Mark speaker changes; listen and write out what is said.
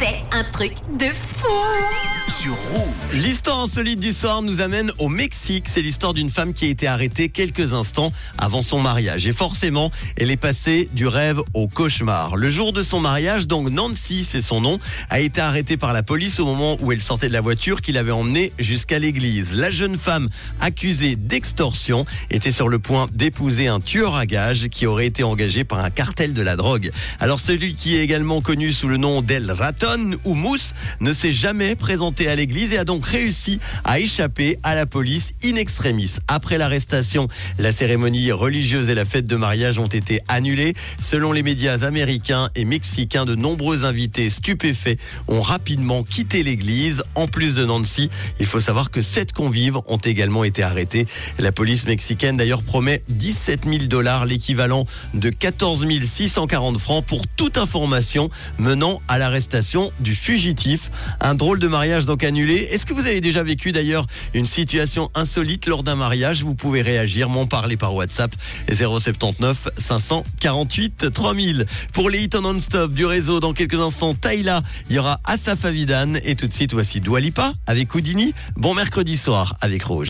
Speaker 1: C'est un truc de fou
Speaker 2: sur Rouge.
Speaker 3: L'histoire insolite du soir nous amène au Mexique. C'est l'histoire d'une femme qui a été arrêtée quelques instants avant son mariage. Et forcément, elle est passée du rêve au cauchemar. Le jour de son mariage, donc Nancy, c'est son nom, a été arrêtée par la police au moment où elle sortait de la voiture qui l'avait emmenée jusqu'à l'église. La jeune femme accusée d'extorsion était sur le point d'épouser un tueur à gages qui aurait été engagé par un cartel de la drogue. Alors celui qui est également connu sous le nom d'El Raton ou Mousse ne s'est jamais présenté à l'église et a donc réussi à échapper à la police in extremis. Après l'arrestation, la cérémonie religieuse et la fête de mariage ont été annulées. Selon les médias américains et mexicains, de nombreux invités stupéfaits ont rapidement quitté l'église. En plus de Nancy, il faut savoir que sept convives ont également été arrêtés. La police mexicaine d'ailleurs promet 17 000 dollars, l'équivalent de 14 640 francs pour toute information menant à l'arrestation du fugitif. Un drôle de mariage Est-ce que vous avez déjà vécu d'ailleurs une situation insolite lors d'un mariage? Vous pouvez réagir, m'en parler par WhatsApp 079 548 3000. Pour les hits non-stop du réseau, dans quelques instants, Taïla, il y aura Asaf Avidan et tout de suite voici Doualipa avec Houdini. Bon mercredi soir avec Rouge.